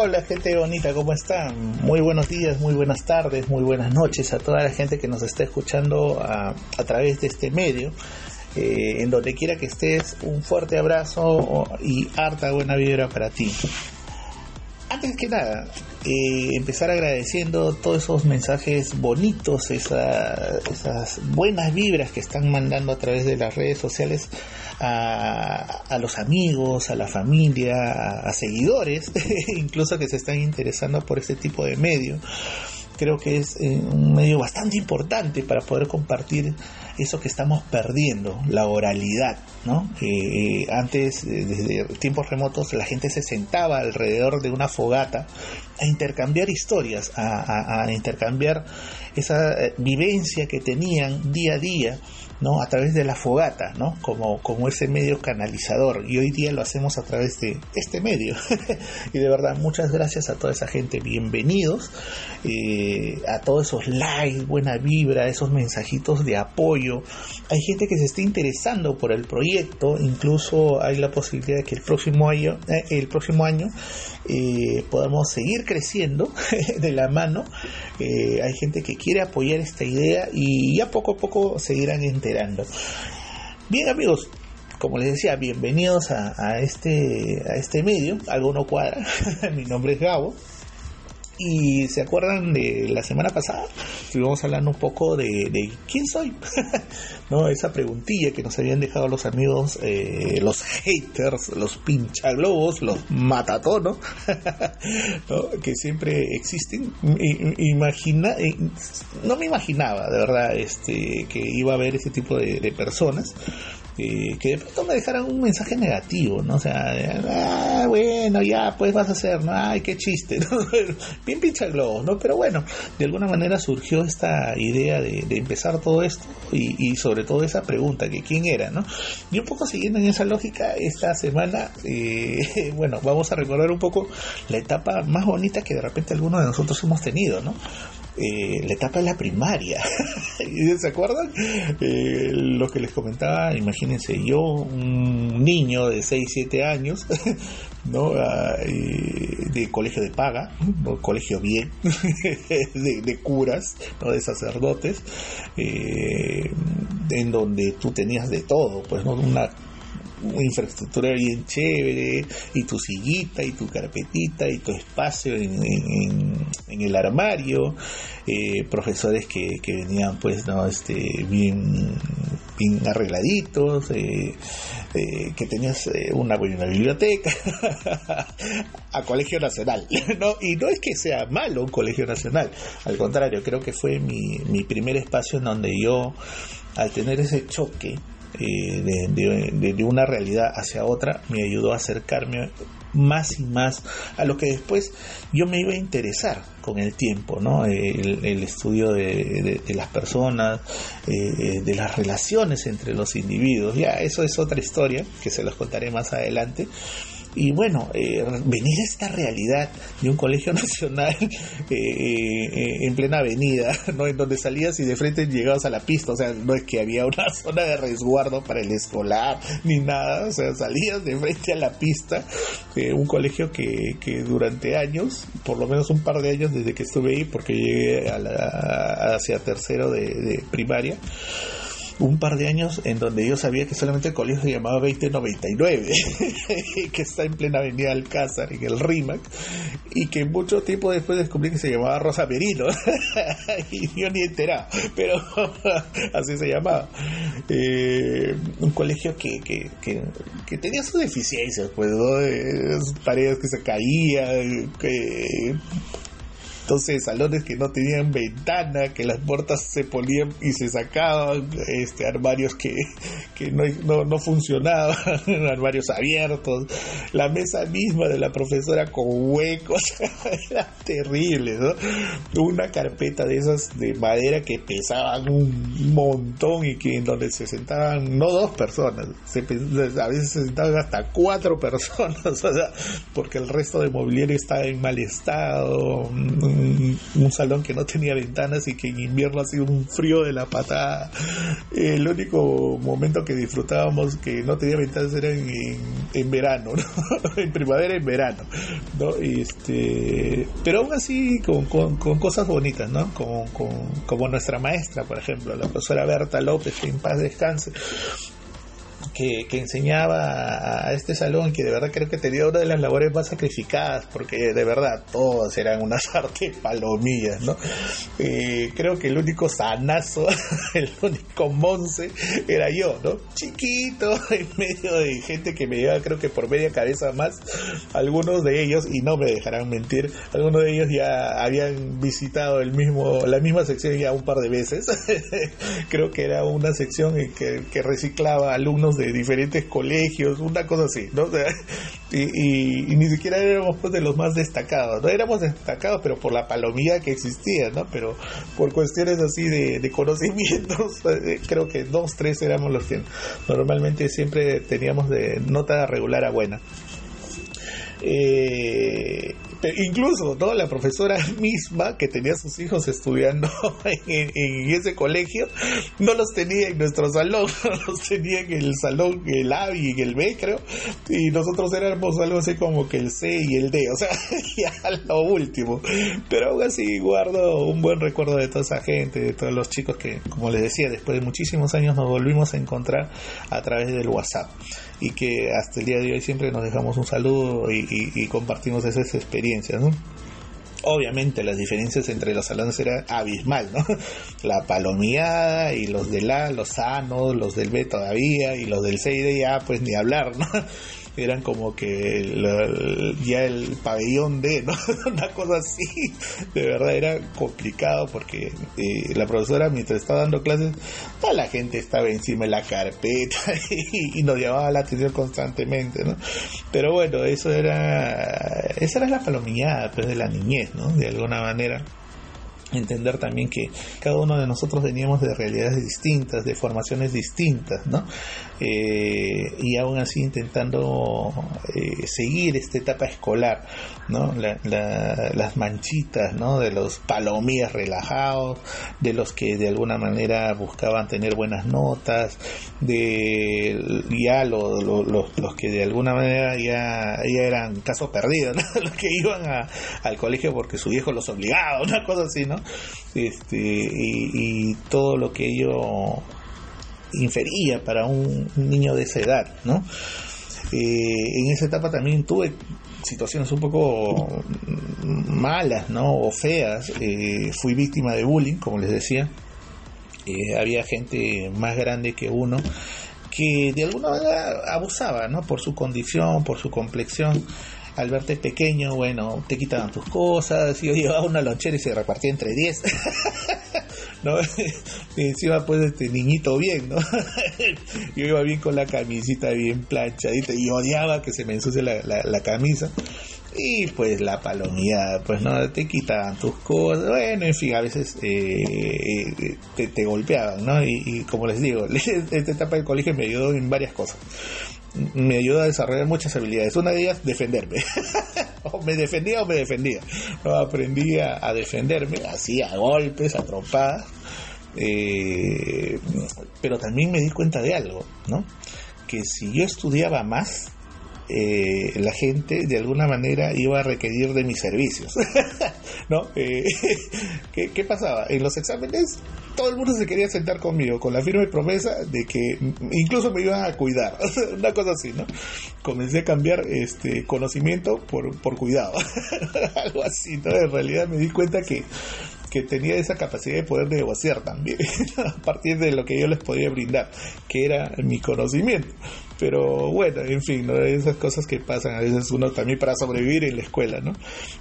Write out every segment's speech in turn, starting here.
Hola gente bonita, ¿cómo están? Muy buenos días, muy buenas tardes, muy buenas noches a toda la gente que nos está escuchando a, través de este medio. Eh, en donde quiera que estés, un fuerte abrazo y harta buena vibra para ti. Antes que nada, eh, empezar agradeciendo todos esos mensajes bonitos, esa- esas buenas vibras que están mandando a través de las redes sociales a, a los amigos, a la familia, a, seguidores, incluso que se están interesando por este tipo de medio. Creo que es eh, un medio bastante importante para poder compartir eso que estamos perdiendo, la oralidad, ¿no? Eh, antes, eh, desde tiempos remotos, la gente se sentaba alrededor de una fogata a intercambiar historias, a, a- a intercambiar esa eh, vivencia que tenían día a día, ¿no? A través de la fogata, ¿no? Como, como ese medio canalizador. Y hoy día lo hacemos a través de este medio. y de verdad, muchas gracias a toda esa gente. Bienvenidos eh, a todos esos likes, buena vibra, esos mensajitos de apoyo. Hay gente que se está interesando por el proyecto. Incluso hay la posibilidad de que el próximo año, eh, el próximo año eh, podamos seguir creciendo de la mano. Hay gente que quiere apoyar esta idea y ya poco a poco se irán Bien amigos, como les decía, bienvenidos a, este, a este medio, algo no cuadra, mi nombre es Gabo. Y se acuerdan de la semana pasada, estuvimos hablando un poco de, quién soy, ¿no? Esa preguntilla que nos habían dejado los amigos, eh, los haters, los pinchaglobos, los matatonos, ¿no? que siempre existen. Imagina, eh, no me imaginaba, de verdad, este, que iba a haber ese tipo de personas. Que de pronto me dejaran un mensaje negativo, ¿no? O sea, ah, bueno, ya, pues vas a hacer, ¿no? Ay, qué chiste, ¿no? Bien pincha globos, ¿no? Pero bueno, de alguna manera surgió esta idea de, empezar todo esto y, y sobre todo esa pregunta, que quién era, ¿no? Y un poco siguiendo en esa lógica, esta semana, eh, bueno, vamos a recordar un poco la etapa más bonita que de repente algunos de nosotros hemos tenido, ¿no? Eh, la etapa de la primaria. ¿Se acuerdan? Eh, lo que les comentaba, imagínense, yo, un niño de 6, 7 años, ¿no? Ah, eh, de colegio de paga, ¿no? colegio bien, de, de curas, ¿no? de sacerdotes, eh, en donde tú tenías de todo, pues, ¿no? Una una infraestructura bien chévere, y tu sillita, y tu carpetita, y tu espacio en, el armario, eh, profesores que, que venían pues no este bien, arregladitos, eh, eh, que tenías una buena biblioteca, a colegio nacional, ¿no? Y no es que sea malo un colegio nacional, al contrario, creo que fue mi, mi primer espacio en donde yo, al tener ese choque, eh, de, de- una realidad hacia otra me ayudó a acercarme más y más a lo que después yo me iba a interesar con el tiempo, ¿no? El, estudio de- de las personas, eh, de las relaciones entre los individuos. Ya, eso es otra historia que se los contaré más adelante. Y bueno, eh, venir a esta realidad de un colegio nacional eh, eh, en plena avenida, ¿no? en donde salías y de frente llegabas a la pista, o sea, no es que había una zona de resguardo para el escolar ni nada, o sea, salías de frente a la pista, eh, un colegio que, que durante años, por lo menos un par de años desde que estuve ahí, porque llegué a la- hacia tercero de primaria, un par de años en donde yo sabía que solamente el colegio se llamaba 2099, que está en plena avenida Alcázar, en el RIMAC, y que mucho tiempo después descubrí que se llamaba Rosa Merino, y yo ni enterado, pero así se llamaba. Eh, un colegio que, que, que, que tenía sus deficiencias, pues, ¿no? Eh, paredes que se caían, que entonces salones que no tenían ventana, que las puertas se ponían y se sacaban, este, armarios que, que no, no, no funcionaban, armarios abiertos, la mesa misma de la profesora con huecos, era terrible, ¿no? Una carpeta de esas de madera que pesaban un montón y que en donde se sentaban no dos personas, a veces se sentaban hasta cuatro personas, o sea, porque el resto de mobiliario estaba en mal estado, un, salón que no tenía ventanas y que en invierno ha un frío de la patada. El único momento que disfrutábamos que no tenía ventanas era en, verano, en primavera en verano, ¿no? Este, pero aún así con, cosas bonitas, ¿no? como nuestra maestra, por ejemplo, la profesora Berta López, que en paz descanse que, enseñaba a este salón, que de verdad creo que tenía una de las labores más sacrificadas, porque de verdad todos eran unas artes palomillas, ¿no? Eh, creo que el único sanazo, el único monce era yo, ¿no? Chiquito, en medio de gente que me llevaba creo que por media cabeza más, algunos de ellos, y no me dejarán mentir, algunos de ellos ya habían visitado el mismo, la misma sección ya un par de veces. creo que era una sección que, que reciclaba alumnos de diferentes colegios, una cosa así, ¿no? y, ni siquiera éramos pues, de los más destacados, no éramos destacados, pero por la palomía que existía, ¿no? Pero por cuestiones así de, conocimientos, eh, creo que dos, tres éramos los que normalmente siempre teníamos de nota regular a buena. Eh, incluso ¿no? la profesora misma que tenía sus hijos estudiando en, ese colegio no los tenía en nuestro salón, los tenía en el salón el A y el B creo. Y nosotros éramos algo así como que el C y el D, o sea, ya lo último, pero aún así guardo un buen recuerdo de toda esa gente, de todos los chicos que como les decía, después de muchísimos años nos volvimos a encontrar a través del WhatsApp. Y que hasta el día de hoy siempre nos dejamos un saludo y, compartimos esas experiencias, Obviamente las diferencias entre los salones eran abismal, ¿no? La palomiada y los de la, los sanos, los del B todavía y los del C y D ya pues ni hablar, ¿no? Eran como que ya el pabellón de, ¿no? Una cosa así. De verdad era complicado porque eh, la profesora mientras estaba dando clases, toda la gente estaba encima de la carpeta y, nos llamaba la atención constantemente, ¿no? Pero bueno, eso era, esa era la palomillada pues, de la niñez, ¿no? De alguna manera entender también que cada uno de nosotros veníamos de realidades distintas, de formaciones distintas, ¿no? Eh, y aún así intentando eh, seguir esta etapa escolar, ¿no? las manchitas, ¿no? De los palomías relajados, de los que de alguna manera buscaban tener buenas notas, de ya los que de alguna manera ya, ya eran casos perdidos, los que iban al colegio porque su viejo los obligaba, una cosa así, ¿no? Este, y, todo lo que ello infería para un, niño de esa edad, ¿no? Eh, en esa etapa también tuve situaciones un poco malas, ¿no? O feas. Eh, fui víctima de bullying, como les decía. Eh, había gente más grande que uno que de alguna manera abusaba, ¿no? Por su condición, por su complexión al verte pequeño, bueno, te quitaban tus cosas, yo llevaba una lonchera y se repartía entre 10. ¿no? y encima pues este niñito bien, ¿no? yo iba bien con la camisita bien planchadita y odiaba que se me ensucie la, la, camisa. Y pues la palomía, pues no, te quitaban tus cosas, bueno, en fin, a veces eh, te, te, golpeaban, ¿no? Y, y, como les digo, esta etapa del colegio me ayudó en varias cosas me ayuda a desarrollar muchas habilidades. Una de ellas, defenderme. o me defendía o me defendía. aprendí a, defenderme, así a golpes, a trompadas. Eh, pero también me di cuenta de algo, ¿no? Que si yo estudiaba más, eh, la gente de alguna manera iba a requerir de mis servicios. ¿No? Eh, ¿qué, pasaba? En los exámenes todo el mundo se quería sentar conmigo con la firme promesa de que incluso me iban a cuidar. Una cosa así, ¿no? Comencé a cambiar este conocimiento por, por cuidado. Algo así, ¿no? En realidad me di cuenta que que tenía esa capacidad de poder negociar también, a partir de lo que yo les podía brindar, que era mi conocimiento. Pero bueno, en fin, esas cosas que pasan a veces uno también para sobrevivir en la escuela, ¿no?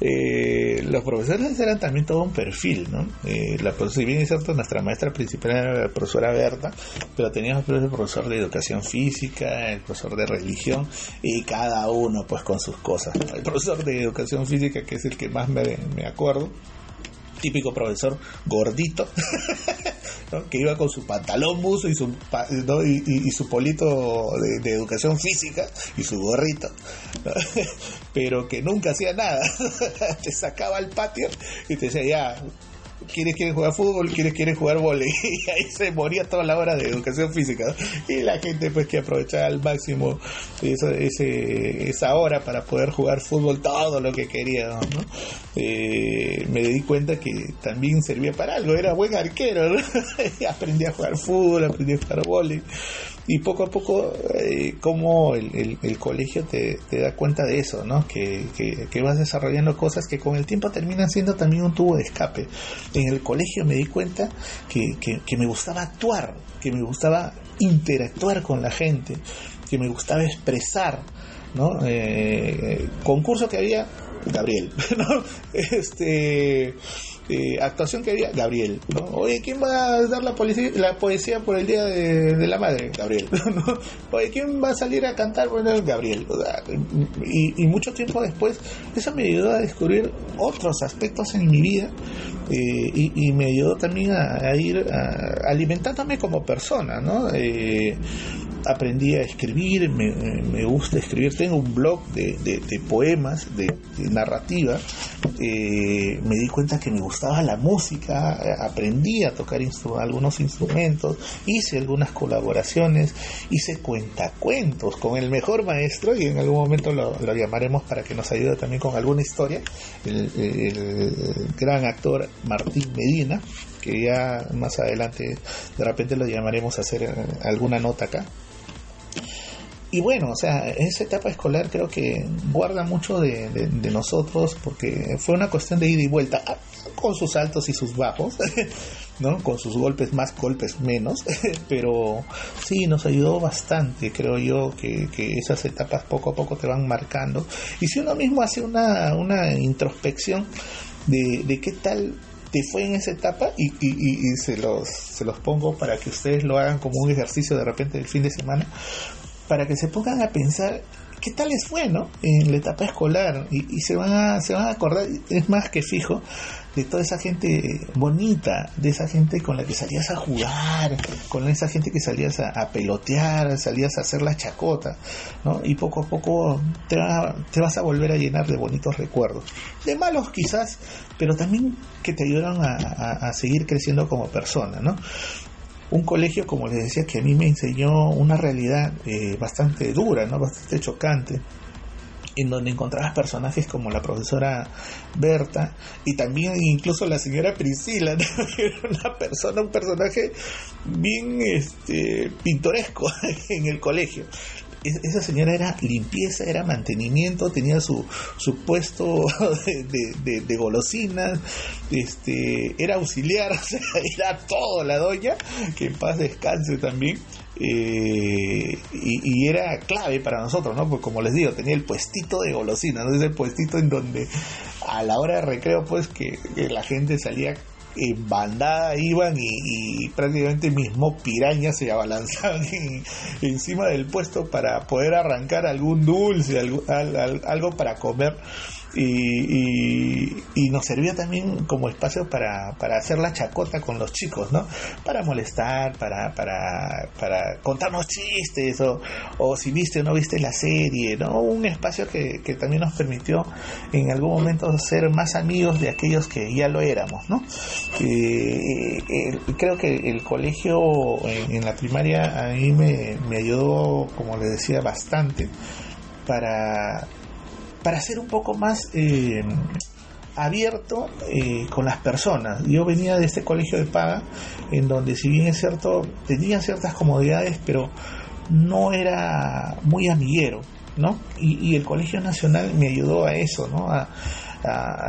Eh, los profesores eran también todo un perfil, ¿no? Eh, la, si bien es cierto, nuestra maestra principal era la profesora Berta, pero teníamos el profesor de educación física, el profesor de religión, y cada uno pues con sus cosas. El profesor de educación física, que es el que más me, me acuerdo, típico profesor gordito, que iba con su pantalón buzo y su, y, su polito de, educación física y su gorrito, pero que nunca hacía nada, te sacaba al patio y te decía, ya, quienes quieren jugar fútbol, quienes quieren jugar volei. Y ahí se moría toda la hora de educación física. Y la gente pues que aprovechaba al máximo ese, esa hora para poder jugar fútbol todo lo que quería. Eh, me di cuenta que también servía para algo, era buen arquero. aprendí a jugar fútbol, aprendí a jugar volei y poco a poco eh, como el, el, colegio te, te, da cuenta de eso, ¿no? Que, que, vas desarrollando cosas que con el tiempo terminan siendo también un tubo de escape. En el colegio me di cuenta que, que me gustaba actuar, que me gustaba interactuar con la gente, que me gustaba expresar, ¿no? Eh, concurso que había, Gabriel, ¿no? Este este, actuación que había, Gabriel. Oye, ¿quién va a dar la, la poesía por el Día de, la Madre? Gabriel. Oye, ¿quién va a salir a cantar? Bueno, Gabriel. y, mucho tiempo después, eso me ayudó a descubrir otros aspectos en mi vida eh, y, me ayudó también a, ir alimentándome como persona, ¿no? Eh, aprendí a escribir, me, gusta escribir, tengo un blog de, poemas, de, narrativa, eh, me di cuenta que me gustaba la música, aprendí a tocar algunos instrumentos, hice algunas colaboraciones, hice cuentacuentos con el mejor maestro y en algún momento lo, llamaremos para que nos ayude también con alguna historia, el, el gran actor Martín Medina, que ya más adelante de repente lo llamaremos a hacer alguna nota acá y bueno, o sea, esa etapa escolar creo que guarda mucho de, nosotros porque fue una cuestión de ida y vuelta, ah, con sus altos y sus bajos, ¿no? Con sus golpes más, golpes menos, pero sí, nos ayudó bastante, creo yo, que, esas etapas poco a poco te van marcando. Y si uno mismo hace una, una introspección de, de qué tal te fue en esa etapa y, y, y, se, los, se los pongo para que ustedes lo hagan como un ejercicio de repente del fin de semana, para que se pongan a pensar qué tal les fue, ¿no? En la etapa escolar y, se, van a, se van a acordar, es más que fijo, de toda esa gente bonita, de esa gente con la que salías a jugar, con esa gente que salías a, pelotear, salías a hacer la chacota, ¿no? Y poco a poco te, te vas a volver a llenar de bonitos recuerdos. De malos quizás, pero también que te ayudan a, a seguir creciendo como persona, ¿no? Un colegio, como les decía, que a mí me enseñó una realidad eh, bastante dura, ¿no? bastante chocante, en donde encontrabas personajes como la profesora Berta y también incluso la señora Priscila, era una persona, un personaje bien este, pintoresco en el colegio esa señora era limpieza, era mantenimiento, tenía su, su puesto de, de, golosinas, este, era auxiliar, o sea, era todo la doña, que en paz descanse también. Eh, y, era clave para nosotros, ¿no? Porque como les digo, tenía el puestito de golosinas, ¿no? Ese puestito en donde a la hora de recreo, pues que la gente salía en bandada iban y, prácticamente mismo pirañas se abalanzaban encima del puesto para poder arrancar algún dulce, algo para comer y, y, nos servía también como espacio para, para, hacer la chacota con los chicos, ¿no? Para molestar, para, para, para contarnos chistes o, o, si viste o no viste la serie, ¿no? Un espacio que, que también nos permitió en algún momento ser más amigos de aquellos que ya lo éramos, ¿no? Eh, creo que el colegio en, la primaria a mí me, me ayudó, como le decía, bastante para para ser un poco más eh, abierto eh, con las personas. Yo venía de este colegio de paga, en donde si bien es cierto, tenía ciertas comodidades, pero no era muy amiguero, ¿no? Y, el Colegio Nacional me ayudó a eso, ¿no? A,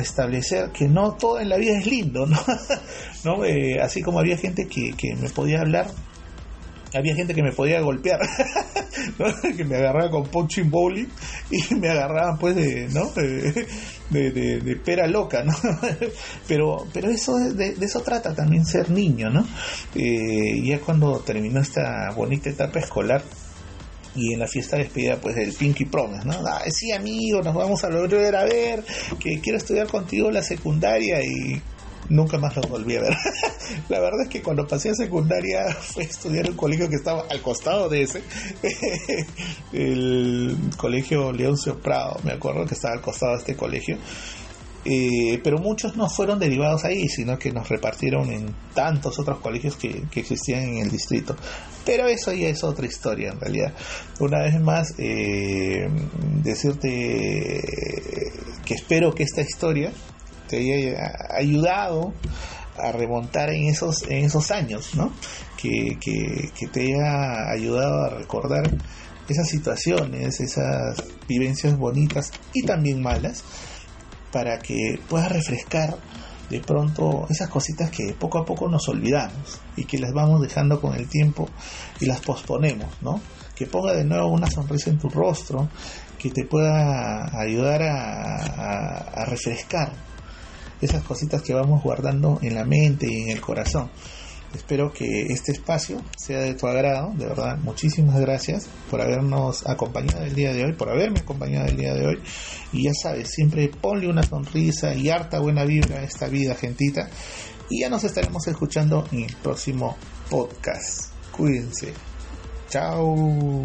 establecer que no todo en la vida es lindo, ¿no? ¿No? Eh, así como había gente que, que me podía hablar había gente que me podía golpear, que me agarraba con punching bowling y me agarraban pues de, ¿no? de, de, pera loca, ¿no? pero, pero eso de, eso trata también ser niño, ¿no? Eh, ya cuando terminó esta bonita etapa escolar, y en la fiesta de despedida pues del Pinky Promise, ¿no? Sí amigo, nos vamos a volver a ver, que quiero estudiar contigo la secundaria y nunca más los volví a ver. la verdad es que cuando pasé a secundaria fue a estudiar en un colegio que estaba al costado de ese, el colegio Leoncio Prado, me acuerdo que estaba al costado de este colegio. Eh, pero muchos no fueron derivados ahí, sino que nos repartieron en tantos otros colegios que, existían en el distrito. Pero eso ya es otra historia en realidad. Una vez más, eh, decirte que espero que esta historia te haya ayudado a remontar en esos, en esos años, ¿no? Que, te haya ayudado a recordar esas situaciones, esas vivencias bonitas y también malas, para que puedas refrescar de pronto esas cositas que poco a poco nos olvidamos y que las vamos dejando con el tiempo y las posponemos, ¿no? Que ponga de nuevo una sonrisa en tu rostro, que te pueda ayudar a refrescar esas cositas que vamos guardando en la mente y en el corazón. Espero que este espacio sea de tu agrado, de verdad, muchísimas gracias por habernos acompañado el día de hoy, por haberme acompañado el día de hoy. Y ya sabes, siempre ponle una sonrisa y harta buena vibra a esta vida, gentita. Y ya nos estaremos escuchando en el próximo podcast. Cuídense. Chao.